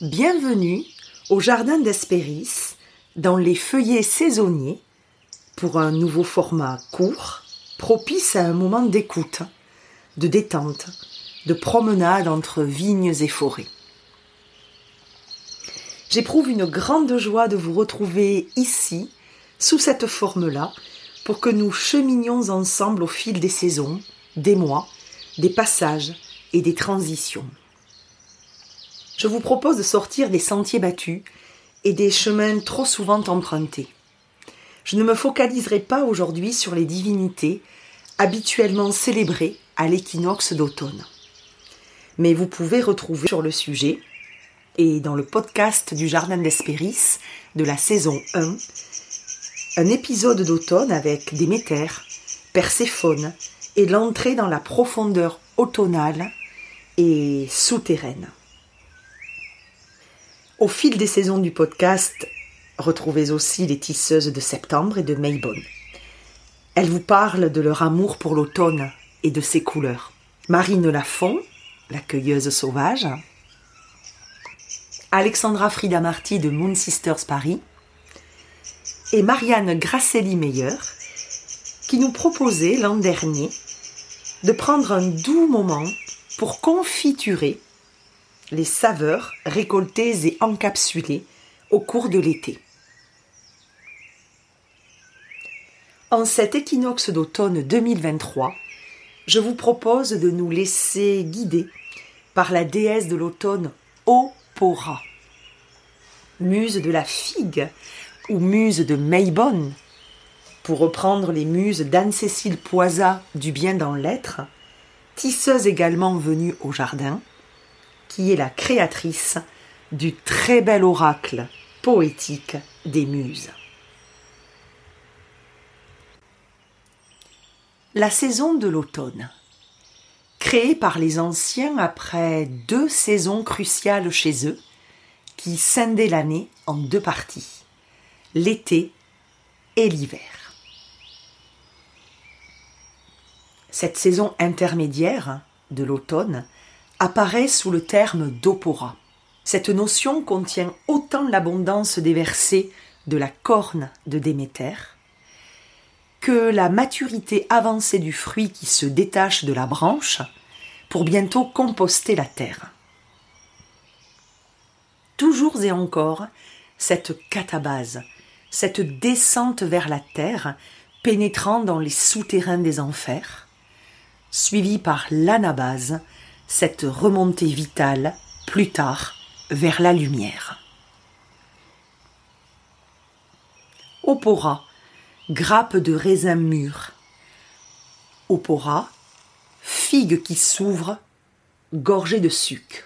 Bienvenue au Jardin d'Hespéris, dans les feuillets saisonniers, pour un nouveau format court, propice à un moment d'écoute, de détente, de promenade entre vignes et forêts. J'éprouve une grande joie de vous retrouver ici, sous cette forme-là, pour que nous cheminions ensemble au fil des saisons, des mois, des passages et des transitions. Je vous propose de sortir des sentiers battus et des chemins trop souvent empruntés. Je ne me focaliserai pas aujourd'hui sur les divinités habituellement célébrées à l'équinoxe d'automne. Mais vous pouvez retrouver sur le sujet et dans le podcast du Jardin d'Hespéris de la saison 1 un épisode d'automne avec Déméter, Perséphone et l'entrée dans la profondeur automnale et souterraine. Au fil des saisons du podcast, retrouvez aussi les tisseuses de septembre et de Maybonne. Elles vous parlent de leur amour pour l'automne et de ses couleurs. Marine Lafont, la cueilleuse sauvage. Alexandra Frida Marty de Moon Sisters Paris et Marianne Grasselli-Meyer, qui nous proposait l'an dernier de prendre un doux moment pour confiturer les saveurs récoltées et encapsulées au cours de l'été. En cet équinoxe d'automne 2023, je vous propose de nous laisser guider par la déesse de l'automne Opora, muse de la figue ou muse de Maybonne, pour reprendre les muses d'Anne-Cécile Poisa du bien dans l'être, tisseuse également venue au jardin, qui est la créatrice du très bel oracle poétique des muses. La saison de l'automne. Créée par les anciens après deux saisons cruciales chez eux, qui scindaient l'année en deux parties l'été et l'hiver. Cette saison intermédiaire de l'automne apparaît sous le terme d'opora. Cette notion contient autant l'abondance des versets de la corne de Déméter que la maturité avancée du fruit qui se détache de la branche pour bientôt composter la terre. Toujours et encore, cette catabase cette descente vers la terre, pénétrant dans les souterrains des enfers, suivie par l'anabase, cette remontée vitale, plus tard, vers la lumière. Opora, grappe de raisin mûr. Opora, figue qui s'ouvre, gorgée de sucre.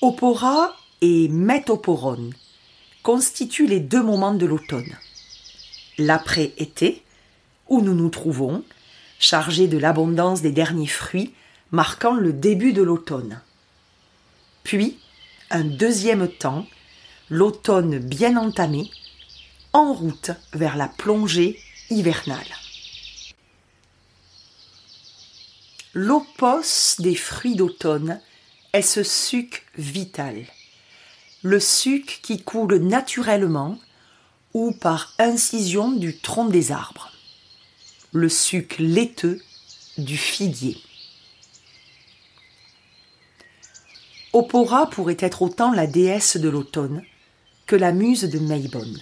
Opora et métoporone constituent les deux moments de l'automne. L'après-été, où nous nous trouvons, chargés de l'abondance des derniers fruits, marquant le début de l'automne. Puis, un deuxième temps, l'automne bien entamé, en route vers la plongée hivernale. L'opos des fruits d'automne est ce suc vital le suc qui coule naturellement ou par incision du tronc des arbres, le suc laiteux du figuier. Opora pourrait être autant la déesse de l'automne que la muse de Maybonne.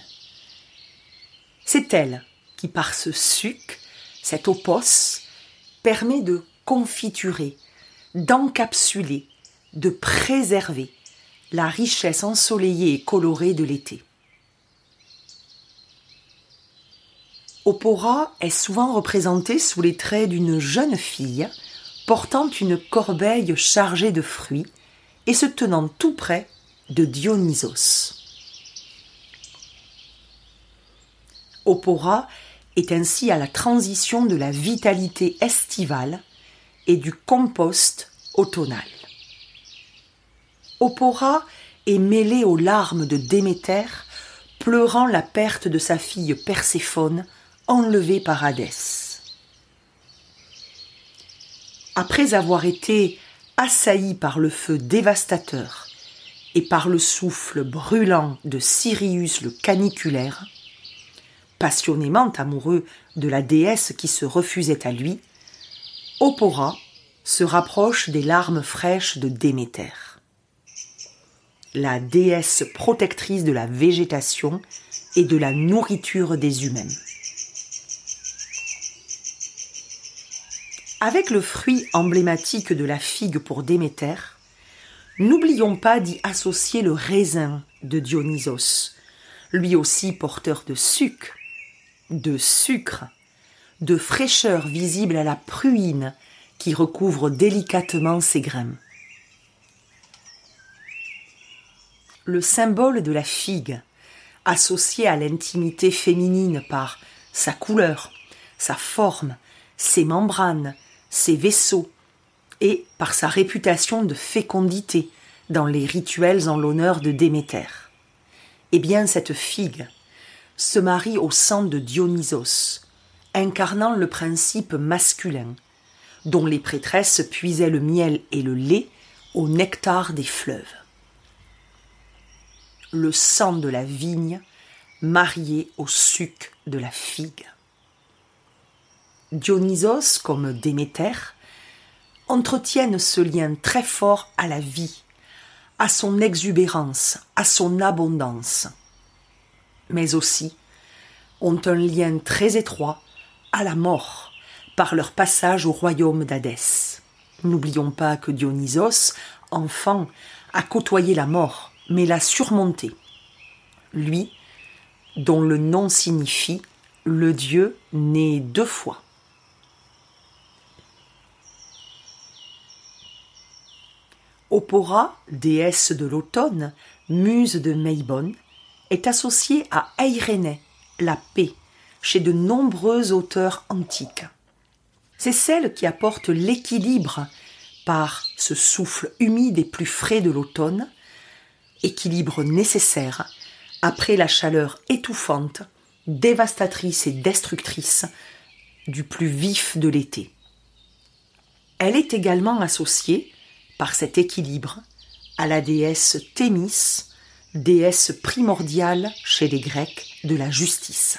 C'est elle qui, par ce suc, cet opos, permet de confiturer, d'encapsuler, de préserver, la richesse ensoleillée et colorée de l'été. Opora est souvent représentée sous les traits d'une jeune fille portant une corbeille chargée de fruits et se tenant tout près de Dionysos. Opora est ainsi à la transition de la vitalité estivale et du compost automnal. Opora est mêlée aux larmes de Déméter, pleurant la perte de sa fille Perséphone, enlevée par Hadès. Après avoir été assaillie par le feu dévastateur et par le souffle brûlant de Sirius le caniculaire, passionnément amoureux de la déesse qui se refusait à lui, Opora se rapproche des larmes fraîches de Déméter. La déesse protectrice de la végétation et de la nourriture des humains. Avec le fruit emblématique de la figue pour Déméter, n'oublions pas d'y associer le raisin de Dionysos, lui aussi porteur de sucre, de sucre, de fraîcheur visible à la pruine qui recouvre délicatement ses grains. Le symbole de la figue, associé à l'intimité féminine par sa couleur, sa forme, ses membranes, ses vaisseaux, et par sa réputation de fécondité dans les rituels en l'honneur de Déméter. Eh bien, cette figue se marie au sang de Dionysos, incarnant le principe masculin, dont les prêtresses puisaient le miel et le lait au nectar des fleuves. Le sang de la vigne marié au suc de la figue. Dionysos, comme Déméter, entretiennent ce lien très fort à la vie, à son exubérance, à son abondance, mais aussi ont un lien très étroit à la mort par leur passage au royaume d'Hadès. N'oublions pas que Dionysos, enfant, a côtoyé la mort, mais l'a surmontée. Lui, dont le nom signifie le Dieu né deux fois. Opora, déesse de l'automne, muse de Meibon, est associée à Eirene, la paix, chez de nombreux auteurs antiques. C'est celle qui apporte l'équilibre par ce souffle humide et plus frais de l'automne, équilibre nécessaire après la chaleur étouffante, dévastatrice et destructrice du plus vif de l'été. Elle est également associée, par cet équilibre, à la déesse Thémis, déesse primordiale chez les Grecs de la justice.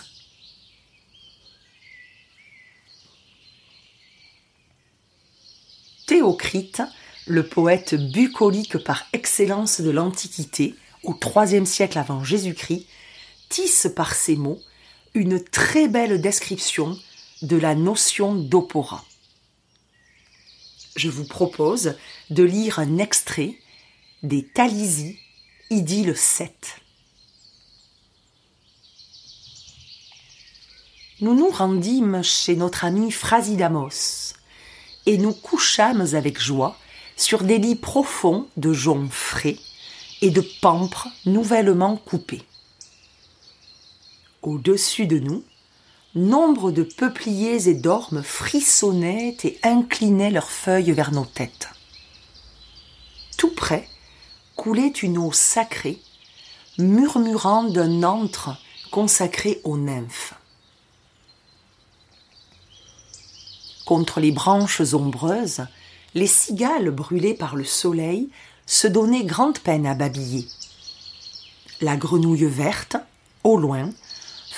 Théocrite, le poète bucolique par excellence de l'Antiquité, au IIIe siècle avant Jésus-Christ, tisse par ces mots une très belle description de la notion d'opora. Je vous propose de lire un extrait des Talisie Idylle 7. Nous nous rendîmes chez notre ami Phrasidamos, et nous couchâmes avec joie sur des lits profonds de joncs frais et de pampres nouvellement coupés. Au-dessus de nous, nombre de peupliers et d'ormes frissonnaient et inclinaient leurs feuilles vers nos têtes. Tout près, coulait une eau sacrée, murmurant d'un antre consacré aux nymphes. Contre les branches ombreuses, les cigales brûlées par le soleil se donnaient grande peine à babiller. La grenouille verte, au loin,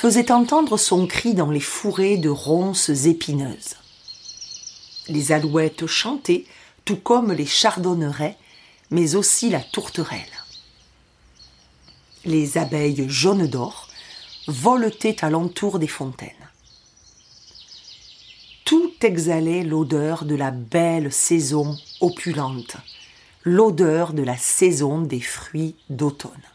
faisait entendre son cri dans les fourrés de ronces épineuses. Les alouettes chantaient, tout comme les chardonnerets, mais aussi la tourterelle. Les abeilles jaunes d'or voletaient alentour des fontaines. Tout exhalait l'odeur de la belle saison opulente, l'odeur de la saison des fruits d'automne.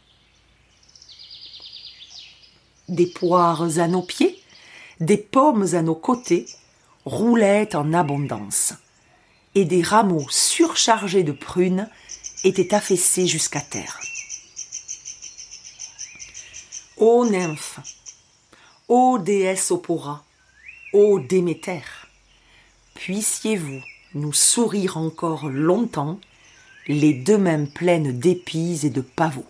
Des poires à nos pieds, des pommes à nos côtés roulaient en abondance, et des rameaux surchargés de prunes était affaissé jusqu'à terre. Ô nymphe, ô déesse Opora, ô Déméter, puissiez-vous nous sourire encore longtemps, les deux mains pleines d'épis et de pavots.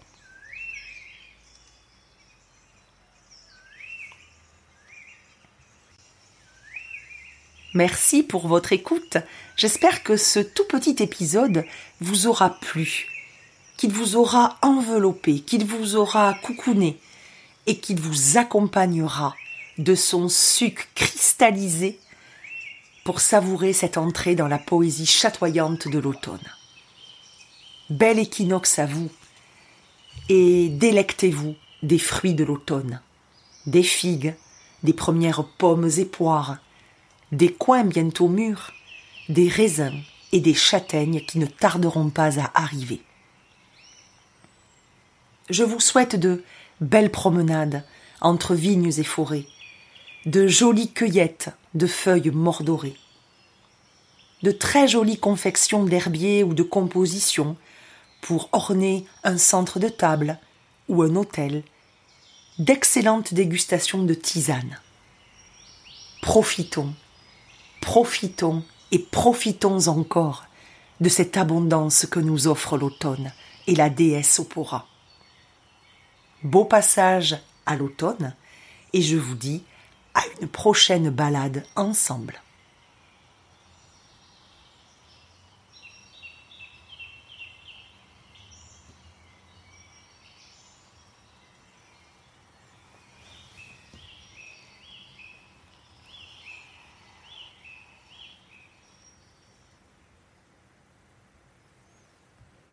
Merci pour votre écoute. J'espère que ce tout petit épisode vous aura plu, qu'il vous aura enveloppé, qu'il vous aura coucouné et qu'il vous accompagnera de son suc cristallisé pour savourer cette entrée dans la poésie chatoyante de l'automne. Bel équinoxe à vous et délectez-vous des fruits de l'automne, des figues, des premières pommes et poires, des coins bientôt mûrs, des raisins et des châtaignes qui ne tarderont pas à arriver. Je vous souhaite de belles promenades entre vignes et forêts, de jolies cueillettes de feuilles mordorées, de très jolies confections d'herbiers ou de compositions pour orner un centre de table ou un hôtel, d'excellentes dégustations de tisanes. Profitons, profitons et profitons encore de cette abondance que nous offre l'automne et la déesse Opora. Beau passage à l'automne et je vous dis à une prochaine balade ensemble.